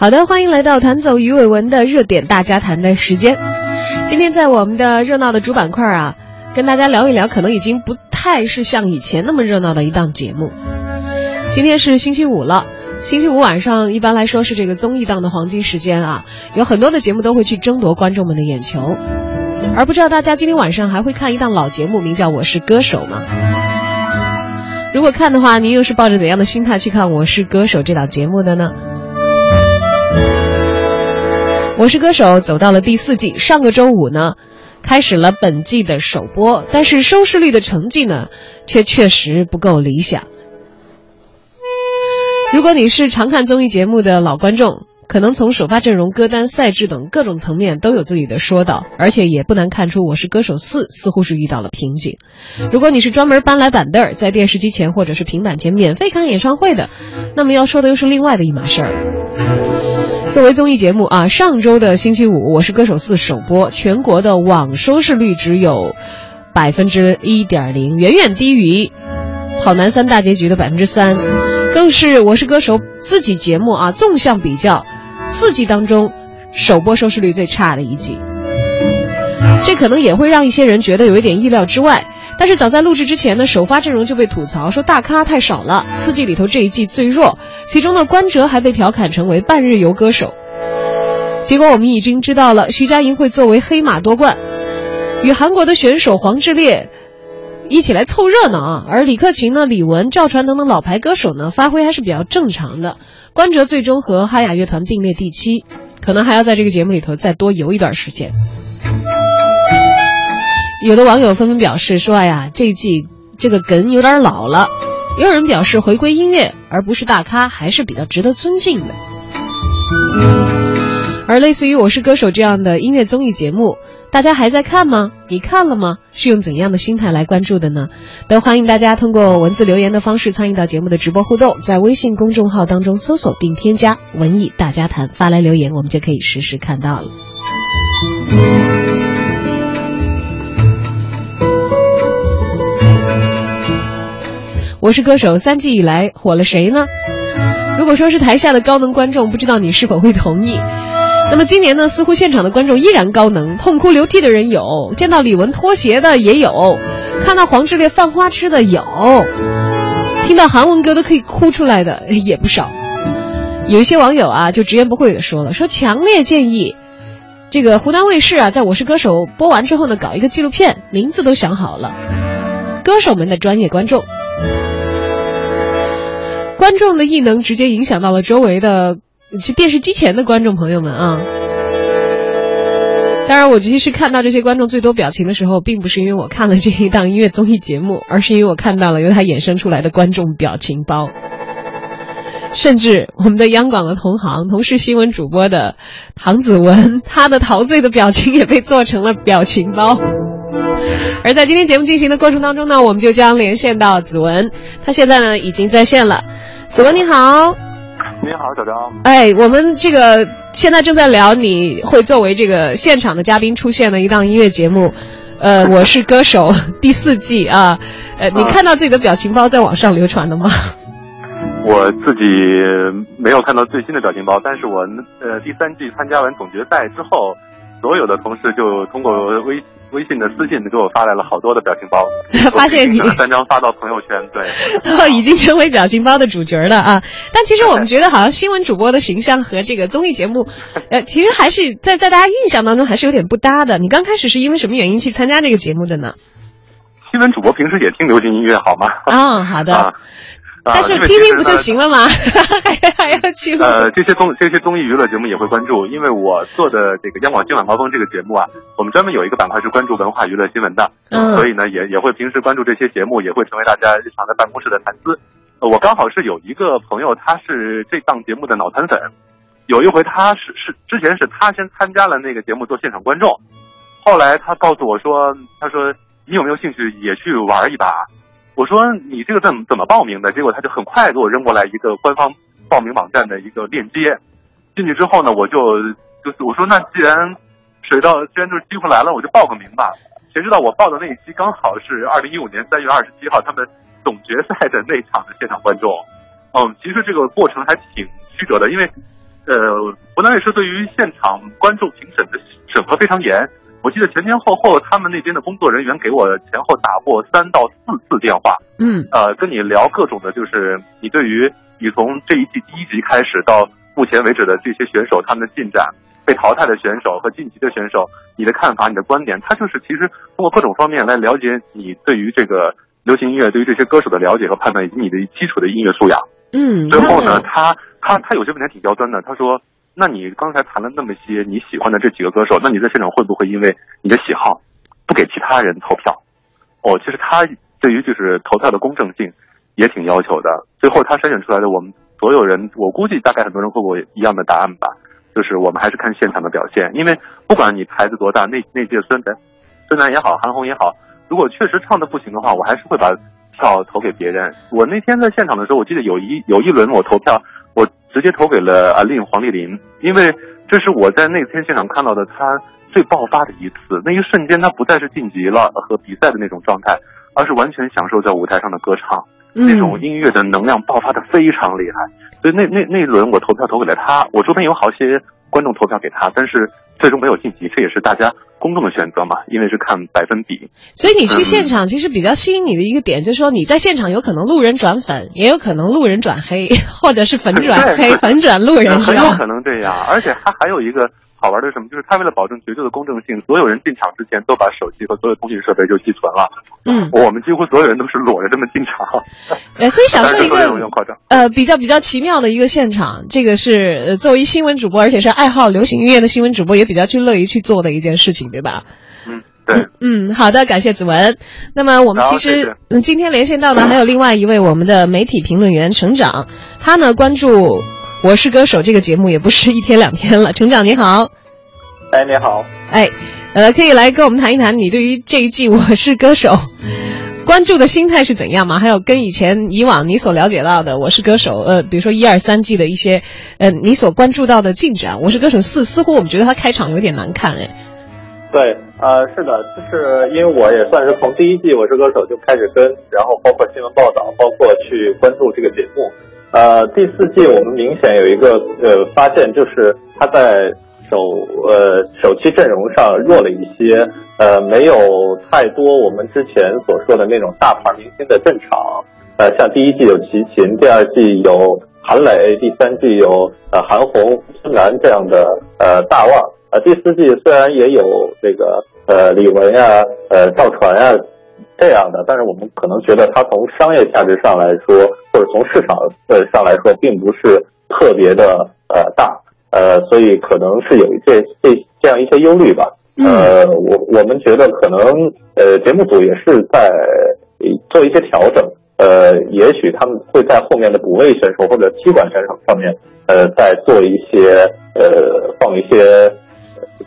好的，欢迎来到弹走鱼尾纹的热点大家谈的时间。今天在我们的热闹的主板块啊，跟大家聊一聊，可能已经不太是像以前那么热闹的一档节目。今天是星期五了，星期五晚上一般来说是这个综艺档的黄金时间啊，有很多的节目都会去争夺观众们的眼球。而不知道大家今天晚上还会看一档老节目，名叫《我是歌手》吗？如果看的话，您又是抱着怎样的心态去看《我是歌手》这档节目的呢？我是歌手走到了第四季，上个周五呢，开始了本季的首播，但是收视率的成绩呢，却确实不够理想。如果你是常看综艺节目的老观众，可能从首发阵容、歌单、赛制等各种层面都有自己的说道，而且也不难看出《我是歌手四》似乎是遇到了瓶颈。如果你是专门搬来板凳儿在电视机前或者是平板前免费看演唱会的，那么要说的又是另外的一码事儿。作为综艺节目啊，上周的星期五《我是歌手四》首播，全国的网收视率只有百分之一点零，远远低于《跑男三大结局》的百分之三，更是《我是歌手》自己节目啊纵向比较，四季当中首播收视率最差的一季。这可能也会让一些人觉得有一点意料之外。但是早在录制之前呢，首发阵容就被吐槽说大咖太少了，四季里头这一季最弱，其中呢关喆还被调侃成为半日游歌手。结果我们已经知道了，徐佳莹会作为黑马夺冠，与韩国的选手黄致列一起来凑热闹啊。而李克勤呢、李玟、赵传等等老牌歌手呢，发挥还是比较正常的。关喆最终和哈雅乐团并列第七，可能还要在这个节目里头再多游一段时间。有的网友纷纷表示说：“哎呀，这一季这个梗有点老了。”也有人表示，回归音乐而不是大咖还是比较值得尊敬的。而类似于《我是歌手》这样的音乐综艺节目，大家还在看吗？你看了吗？是用怎样的心态来关注的呢？都欢迎大家通过文字留言的方式参与到节目的直播互动，在微信公众号当中搜索并添加“文艺大家谈”，发来留言，我们就可以实时看到了。我是歌手三季以来火了谁呢？如果说是台下的高能观众，不知道你是否会同意？那么今年呢，似乎现场的观众依然高能，痛哭流涕的人有，见到李玟脱鞋的也有，看到黄致列犯花痴的有，听到韩文歌都可以哭出来的也不少。有一些网友啊，就直言不讳的说了，说强烈建议这个湖南卫视啊，在我是歌手播完之后呢，搞一个纪录片，名字都想好了，歌手们的专业观众。观众的异能直接影响到了周围的，就电视机前的观众朋友们啊。当然，我其实看到这些观众最多表情的时候，并不是因为我看了这一档音乐综艺节目，而是因为我看到了由它衍生出来的观众表情包。甚至我们的央广的同行、同是新闻主播的唐子文，他的陶醉的表情也被做成了表情包。而在今天节目进行的过程当中呢，我们就将连线到子文，他现在呢已经在线了。子文你好，你好，小张。哎，我们这个现在正在聊，你会作为这个现场的嘉宾出现的一档音乐节目，呃，我是歌手 第四季啊，呃，你看到自己的表情包在网上流传的吗？我自己没有看到最新的表情包，但是我呃第三季参加完总决赛之后。所有的同事就通过微微信的私信给我发来了好多的表情包，发现你三张发到朋友圈，对，已经成为表情包的主角了啊！但其实我们觉得，好像新闻主播的形象和这个综艺节目，呃，其实还是在在大家印象当中还是有点不搭的。你刚开始是因为什么原因去参加这个节目的呢？新闻主播平时也听流行音乐，好吗？啊，好的。但是听听不就行了吗？还还要去？呃，这些综这些综艺娱乐节目也会关注，因为我做的这个央广今晚高峰这个节目啊，我们专门有一个板块是关注文化娱乐新闻的，嗯，所以呢，也也会平时关注这些节目，也会成为大家日常在办公室的谈资。呃，我刚好是有一个朋友，他是这档节目的脑残粉，有一回他是是之前是他先参加了那个节目做现场观众，后来他告诉我说，他说你有没有兴趣也去玩一把？我说你这个怎么怎么报名的？结果他就很快给我扔过来一个官方报名网站的一个链接。进去之后呢，我就就是我说那既然水到既然就是机会来了，我就报个名吧。谁知道我报的那一期刚好是二零一五年三月二十七号他们总决赛的那场的现场观众。嗯，其实这个过程还挺曲折的，因为呃，湖南卫视对于现场观众评审的审核非常严。我记得前前后后，他们那边的工作人员给我前后打过三到四次电话，嗯，呃，跟你聊各种的，就是你对于你从这一季第一集开始到目前为止的这些选手他们的进展、被淘汰的选手和晋级的选手，你的看法、你的观点，他就是其实通过各种方面来了解你对于这个流行音乐、对于这些歌手的了解和判断，以及你的基础的音乐素养。嗯，最后呢，他他他有些问题还挺刁钻的，他说。那你刚才谈了那么些你喜欢的这几个歌手，那你在现场会不会因为你的喜好不给其他人投票？哦，其实他对于就是投票的公正性也挺要求的。最后他筛选出来的我们所有人，我估计大概很多人会给我一样的答案吧，就是我们还是看现场的表现。因为不管你牌子多大，那那届孙楠孙楠也好，韩红也好，如果确实唱的不行的话，我还是会把票投给别人。我那天在现场的时候，我记得有一有一轮我投票。直接投给了阿令黄丽玲，因为这是我在那天现场看到的她最爆发的一次。那一瞬间，她不再是晋级了和比赛的那种状态，而是完全享受在舞台上的歌唱，那种音乐的能量爆发的非常厉害。所以那那那一轮我投票投给了她，我周边有好些观众投票给他，但是最终没有晋级，这也是大家。公众的选择嘛，因为是看百分比，所以你去现场其实比较吸引你的一个点，就是说你在现场有可能路人转粉，也有可能路人转黑，或者是粉转黑、粉转路人，很有可能这样。而且他还有一个。好玩的是什么？就是他为了保证绝对的公正性，所有人进场之前都把手机和所有通讯设备就寄存了。嗯，我们几乎所有人都是裸着这么进场。呃，所以享受一个呃比较比较奇妙的一个现场，这个是作为新闻主播，而且是爱好流行音乐的新闻主播，也比较去乐于去做的一件事情，对吧？嗯，对。嗯，好的，感谢子文。那么我们其实嗯今天连线到的还有另外一位我们的媒体评论员成长，他呢关注。我是歌手这个节目也不是一天两天了，成长你好，哎你好，哎，呃可以来跟我们谈一谈你对于这一季我是歌手关注的心态是怎样吗？还有跟以前以往你所了解到的我是歌手，呃比如说一二三季的一些，呃你所关注到的进展，我是歌手四似乎我们觉得它开场有点难看哎，对，呃是的，就是因为我也算是从第一季我是歌手就开始跟，然后包括新闻报道，包括去关注这个节目。呃，第四季我们明显有一个呃发现，就是他在首呃首期阵容上弱了一些，呃，没有太多我们之前所说的那种大牌明星的阵场，呃，像第一季有齐秦，第二季有韩磊，第三季有呃韩红、孙楠这样的呃大腕，呃，第四季虽然也有这个呃李玟呀、呃赵传呀。这样的，但是我们可能觉得它从商业价值上来说，或者从市场呃上来说，并不是特别的呃大，呃，所以可能是有这这这样一些忧虑吧。呃，我我们觉得可能呃节目组也是在做一些调整，呃，也许他们会在后面的补位选手或者踢馆选手上面，呃，再做一些呃放一些，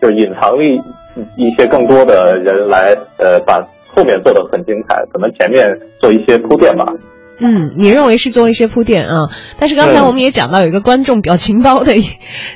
就隐藏一一些更多的人来呃把。后面做的很精彩，可能前面做一些铺垫吧。嗯，你认为是做一些铺垫啊？但是刚才我们也讲到有一个观众表情包的，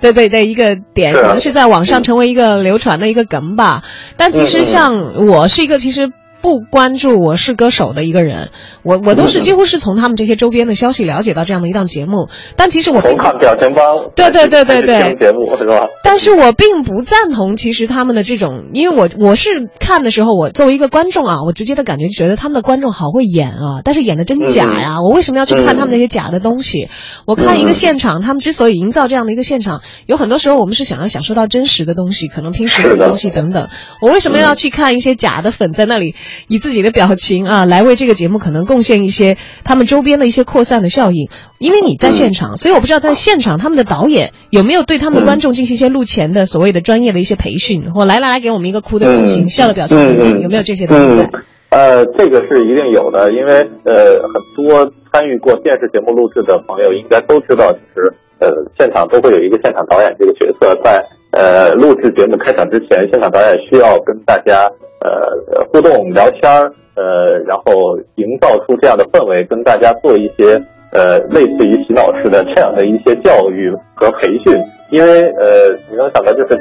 对对对，一个点可能是在网上成为一个流传的一个梗吧。但其实像我是一个其实。不关注我是歌手的一个人，我我都是几乎是从他们这些周边的消息了解到这样的一档节目。但其实我从看表情包，对对对对对，节目是吧？但是我并不赞同其实他们的这种，因为我我是看的时候，我作为一个观众啊，我直接的感觉就觉得他们的观众好会演啊，但是演的真假呀！我为什么要去看他们那些假的东西？我看一个现场，他们之所以营造这样的一个现场，有很多时候我们是想要享受到真实的东西，可能平时的东西等等。我为什么要去看一些假的粉在那里？以自己的表情啊，来为这个节目可能贡献一些他们周边的一些扩散的效应。因为你在现场，所以我不知道在现场他们的导演有没有对他们的观众进行一些录前的所谓的专业的一些培训。我来来来，给我们一个哭的表情、笑的表情，有没有这些东西？呃，这个是一定有的，因为呃，很多参与过电视节目录制的朋友应该都知道，就是呃，现场都会有一个现场导演这个角色在。呃，录制节目开场之前，现场导演需要跟大家呃互动聊天儿，呃，然后营造出这样的氛围，跟大家做一些呃类似于洗脑式的这样的一些教育和培训。因为呃，你能想到就是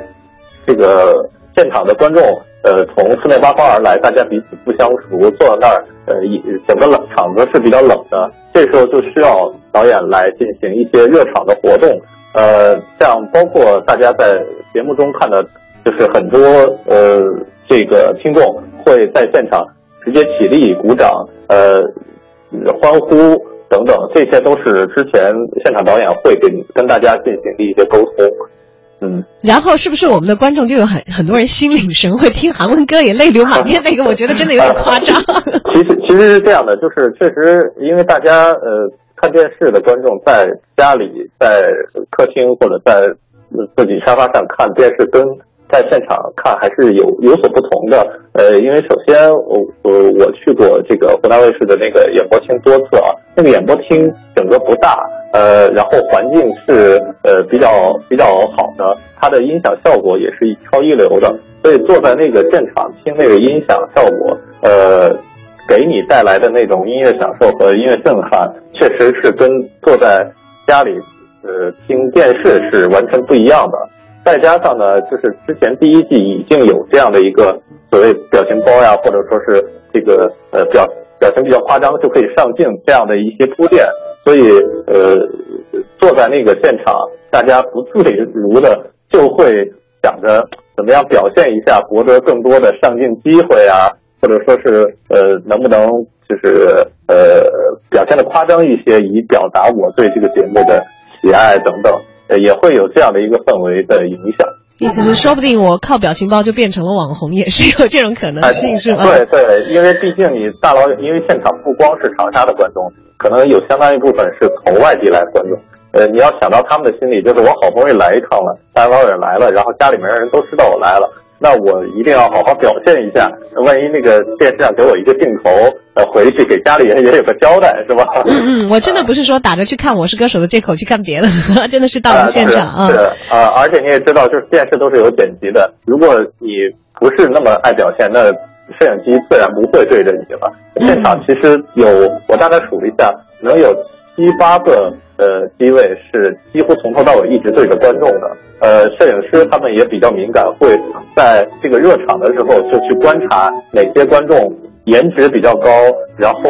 这个现场的观众呃从四面八方而来，大家彼此不相熟，坐在那儿呃一整个冷场子是比较冷的，这时候就需要导演来进行一些热场的活动。呃，像包括大家在节目中看的，就是很多呃这个听众会在现场直接起立鼓掌，呃欢呼等等，这些都是之前现场导演会跟跟大家进行的一些沟通。嗯，然后是不是我们的观众就有很很多人心领神会，听韩文歌也泪流满面？那个我觉得真的有点夸张。其实其实是这样的，就是确实因为大家呃看电视的观众在家里、在客厅或者在自己沙发上看电视，跟在现场看还是有有所不同的。呃，因为首先我我我去过这个湖南卫视的那个演播厅多次啊，那个演播厅整个不大。呃，然后环境是呃比较比较好的，它的音响效果也是超一流的，所以坐在那个现场听那个音响效果，呃，给你带来的那种音乐享受和音乐震撼，确实是跟坐在家里呃听电视是完全不一样的。再加上呢，就是之前第一季已经有这样的一个所谓表情包呀，或者说是这个呃表表情比较夸张就可以上镜这样的一些铺垫。所以，呃，坐在那个现场，大家不自如的就会想着怎么样表现一下，博得更多的上镜机会啊，或者说是呃，能不能就是呃表现的夸张一些，以表达我对这个节目的喜爱等等，呃，也会有这样的一个氛围的影响。意思是，说不定我靠表情包就变成了网红，也是有这种可能性，是吗？对对，因为毕竟你大老远，因为现场不光是长沙的观众。可能有相当一部分是从外地来的观众，呃，你要想到他们的心理，就是我好不容易来一趟了，大老远来了，然后家里面人都知道我来了，那我一定要好好表现一下，万一那个电视上给我一个镜头，呃，回去给家里人也有个交代，是吧？嗯嗯，我真的不是说打着去看《我是歌手》的借口去看别的，真的是到了现场啊。是啊，而且你也知道，就是电视都是有剪辑的，如果你不是那么爱表现，那。摄影机自然不会对着你了。现场其实有，我大概数了一下，能有七八个呃机位是几乎从头到尾一直对着观众的。呃，摄影师他们也比较敏感，会在这个热场的时候就去观察哪些观众颜值比较高，然后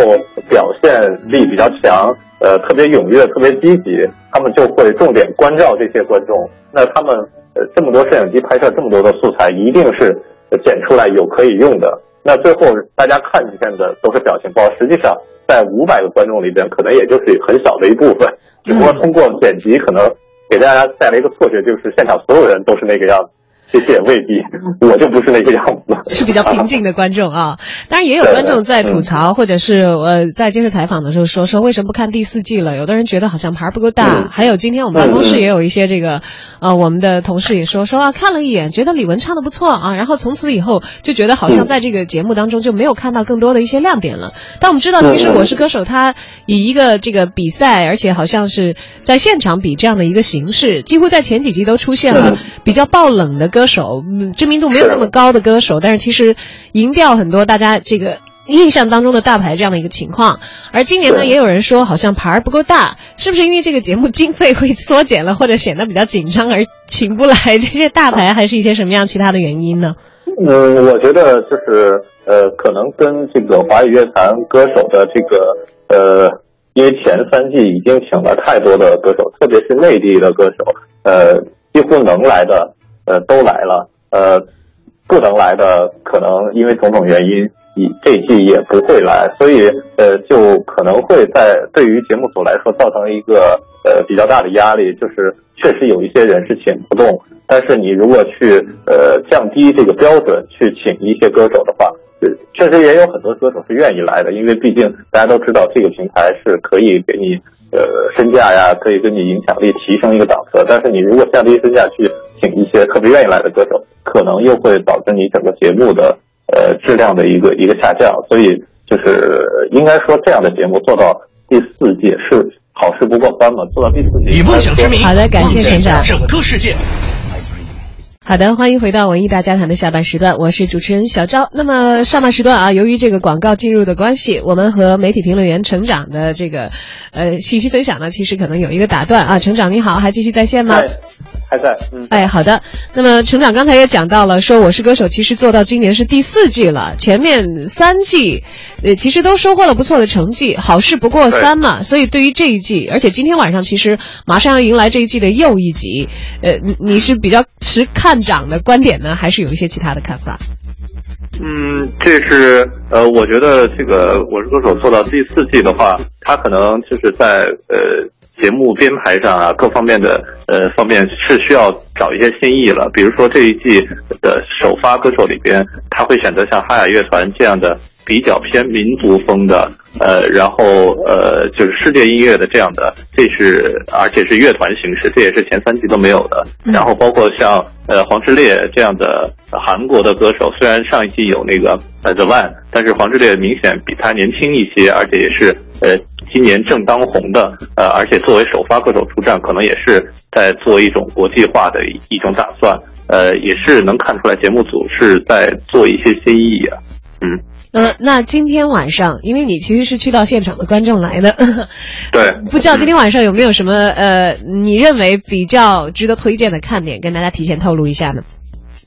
表现力比较强，呃，特别踊跃、特别积极，他们就会重点关照这些观众。那他们呃这么多摄影机拍摄这么多的素材，一定是剪出来有可以用的。那最后大家看见的都是表情包，实际上在五百个观众里边，可能也就是很小的一部分，只不过通过剪辑，可能给大家带来一个错觉，就是现场所有人都是那个样子。这些也未必，我就不是那个样子。是比较平静的观众啊，当然也有观众在吐槽，或者是呃在接受采访的时候说说为什么不看第四季了？有的人觉得好像牌不够大。还有今天我们办公室也有一些这个，呃，我们的同事也说说啊，看了一眼，觉得李玟唱的不错啊，然后从此以后就觉得好像在这个节目当中就没有看到更多的一些亮点了。但我们知道，其实《我是歌手》它以一个这个比赛，而且好像是在现场比这样的一个形式，几乎在前几集都出现了比较爆冷的。歌手，嗯，知名度没有那么高的歌手，但是其实赢掉很多大家这个印象当中的大牌这样的一个情况。而今年呢，也有人说好像牌儿不够大，是不是因为这个节目经费会缩减了，或者显得比较紧张而请不来这些大牌，还是一些什么样其他的原因呢？嗯，我觉得就是呃，可能跟这个华语乐坛歌手的这个呃，因为前三季已经请了太多的歌手，特别是内地的歌手，呃。几乎能来的，呃，都来了，呃，不能来的可能因为种种原因，这季也不会来，所以呃，就可能会在对于节目组来说造成一个呃比较大的压力，就是确实有一些人是请不动，但是你如果去呃降低这个标准去请一些歌手的话，确实也有很多歌手是愿意来的，因为毕竟大家都知道这个平台是可以给你。呃，身价呀，可以跟你影响力提升一个档次。但是你如果降低身价去请一些特别愿意来的歌手，可能又会导致你整个节目的呃质量的一个一个下降。所以就是应该说，这样的节目做到第四届是好事不过关嘛。做到第四届，以梦想之名，好的，感谢陈长。整个世界。好的，欢迎回到文艺大家谈的下半时段，我是主持人小昭。那么上半时段啊，由于这个广告进入的关系，我们和媒体评论员成长的这个呃信息分享呢，其实可能有一个打断啊。成长你好，还继续在线吗？还在。嗯。哎，好的。那么成长刚才也讲到了，说我是歌手，其实做到今年是第四季了，前面三季呃其实都收获了不错的成绩，好事不过三嘛。所以对于这一季，而且今天晚上其实马上要迎来这一季的又一集，呃，你你是比较持看。长的观点呢，还是有一些其他的看法？嗯，这是呃，我觉得这个《我是歌手》做到第四季的话，它可能就是在呃。节目编排上啊，各方面的呃方面是需要找一些新意了。比如说这一季的首发歌手里边，他会选择像哈雅乐团这样的比较偏民族风的，呃，然后呃就是世界音乐的这样的，这是而且是乐团形式，这也是前三季都没有的。然后包括像呃黄致列这样的韩国的歌手，虽然上一季有那个呃 The One，但是黄致列明显比他年轻一些，而且也是呃。今年正当红的，呃，而且作为首发歌手出战，可能也是在做一种国际化的一种打算，呃，也是能看出来节目组是在做一些新意啊，嗯，呃，那今天晚上，因为你其实是去到现场的观众来的，对，不知道今天晚上有没有什么呃，你认为比较值得推荐的看点，跟大家提前透露一下呢？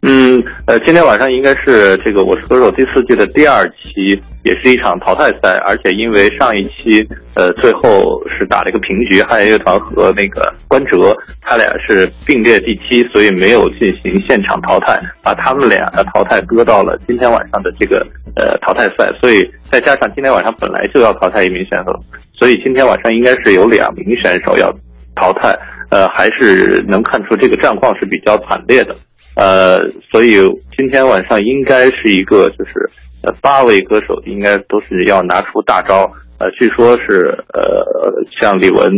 嗯，呃，今天晚上应该是这个《我是歌手》第四季的第二期，也是一场淘汰赛，而且因为上一期，呃，最后是打了一个平局，汉乐团和那个关喆，他俩是并列第七，所以没有进行现场淘汰，把他们俩的淘汰搁到了今天晚上的这个呃淘汰赛，所以再加上今天晚上本来就要淘汰一名选手，所以今天晚上应该是有两名选手要淘汰，呃，还是能看出这个战况是比较惨烈的。呃，所以今天晚上应该是一个，就是呃，八位歌手应该都是要拿出大招。呃，据说是呃，像李玟、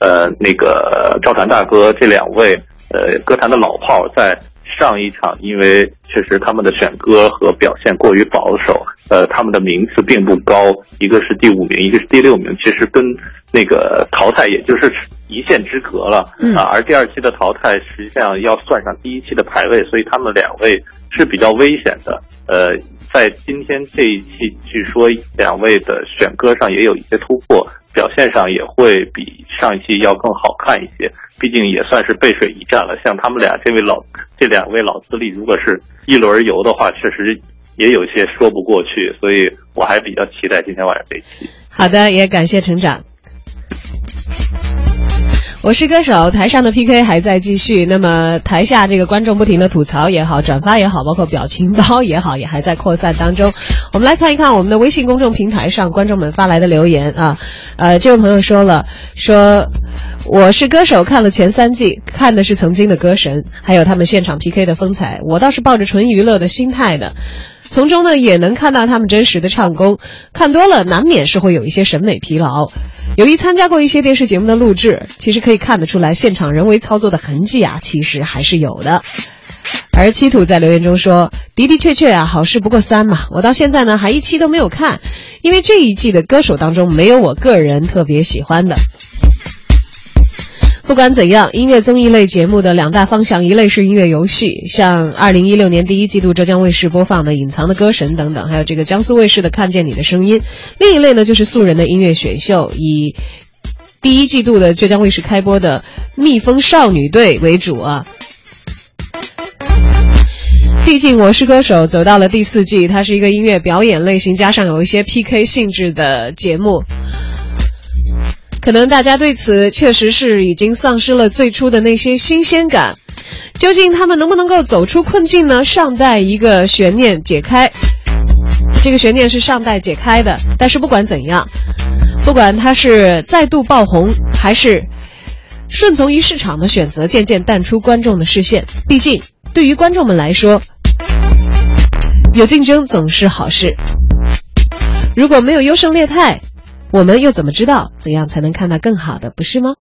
呃，那个赵传大哥这两位，呃，歌坛的老炮，在上一场因为确实他们的选歌和表现过于保守，呃，他们的名次并不高，一个是第五名，一个是第六名，其实跟那个淘汰也就是。一线之隔了啊！而第二期的淘汰实际上要算上第一期的排位，所以他们两位是比较危险的。呃，在今天这一期，据说两位的选歌上也有一些突破，表现上也会比上一期要更好看一些。毕竟也算是背水一战了。像他们俩这位老这两位老资历，如果是一轮游的话，确实也有些说不过去。所以我还比较期待今天晚上这一期。好的，也感谢成长。我是歌手，台上的 PK 还在继续。那么台下这个观众不停的吐槽也好，转发也好，包括表情包也好，也还在扩散当中。我们来看一看我们的微信公众平台上观众们发来的留言啊。呃，这位朋友说了，说我是歌手，看了前三季，看的是曾经的歌神，还有他们现场 PK 的风采。我倒是抱着纯娱乐的心态的。从中呢也能看到他们真实的唱功，看多了难免是会有一些审美疲劳。由于参加过一些电视节目的录制，其实可以看得出来，现场人为操作的痕迹啊，其实还是有的。而七土在留言中说：“的的确确啊，好事不过三嘛。我到现在呢还一期都没有看，因为这一季的歌手当中没有我个人特别喜欢的。”不管怎样，音乐综艺类节目的两大方向，一类是音乐游戏，像二零一六年第一季度浙江卫视播放的《隐藏的歌神》等等，还有这个江苏卫视的《看见你的声音》；另一类呢，就是素人的音乐选秀，以第一季度的浙江卫视开播的《蜜蜂少女队》为主啊。毕竟《我是歌手》走到了第四季，它是一个音乐表演类型，加上有一些 PK 性质的节目。可能大家对此确实是已经丧失了最初的那些新鲜感，究竟他们能不能够走出困境呢？尚待一个悬念解开，这个悬念是尚待解开的。但是不管怎样，不管他是再度爆红，还是顺从于市场的选择，渐渐淡出观众的视线，毕竟对于观众们来说，有竞争总是好事。如果没有优胜劣汰。我们又怎么知道怎样才能看到更好的，不是吗？